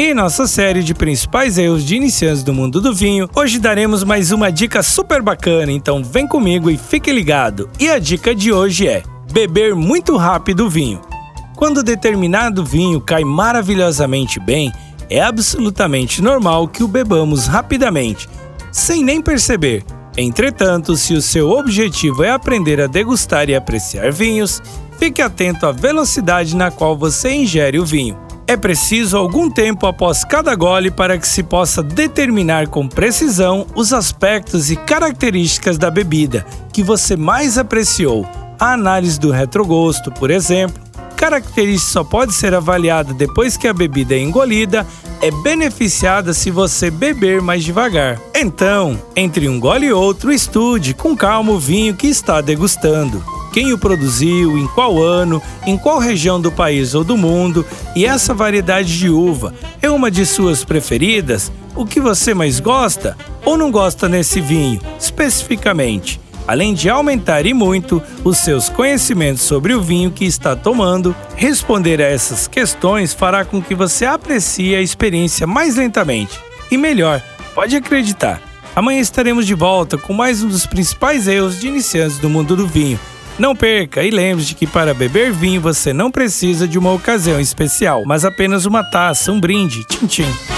Em nossa série de principais erros de iniciantes do mundo do vinho, hoje daremos mais uma dica super bacana, então vem comigo e fique ligado. E a dica de hoje é: beber muito rápido o vinho. Quando determinado vinho cai maravilhosamente bem, é absolutamente normal que o bebamos rapidamente, sem nem perceber. Entretanto, se o seu objetivo é aprender a degustar e apreciar vinhos, fique atento à velocidade na qual você ingere o vinho. É preciso algum tempo após cada gole para que se possa determinar com precisão os aspectos e características da bebida que você mais apreciou. A análise do retrogosto, por exemplo, característica só pode ser avaliada depois que a bebida é engolida, é beneficiada se você beber mais devagar. Então, entre um gole e outro, estude com calma o vinho que está degustando quem o produziu, em qual ano, em qual região do país ou do mundo, e essa variedade de uva é uma de suas preferidas? O que você mais gosta ou não gosta nesse vinho, especificamente? Além de aumentar e muito os seus conhecimentos sobre o vinho que está tomando, responder a essas questões fará com que você aprecie a experiência mais lentamente e melhor, pode acreditar. Amanhã estaremos de volta com mais um dos principais erros de iniciantes do mundo do vinho não perca e lembre-se que para beber vinho você não precisa de uma ocasião especial, mas apenas uma taça, um brinde, tchim tchim.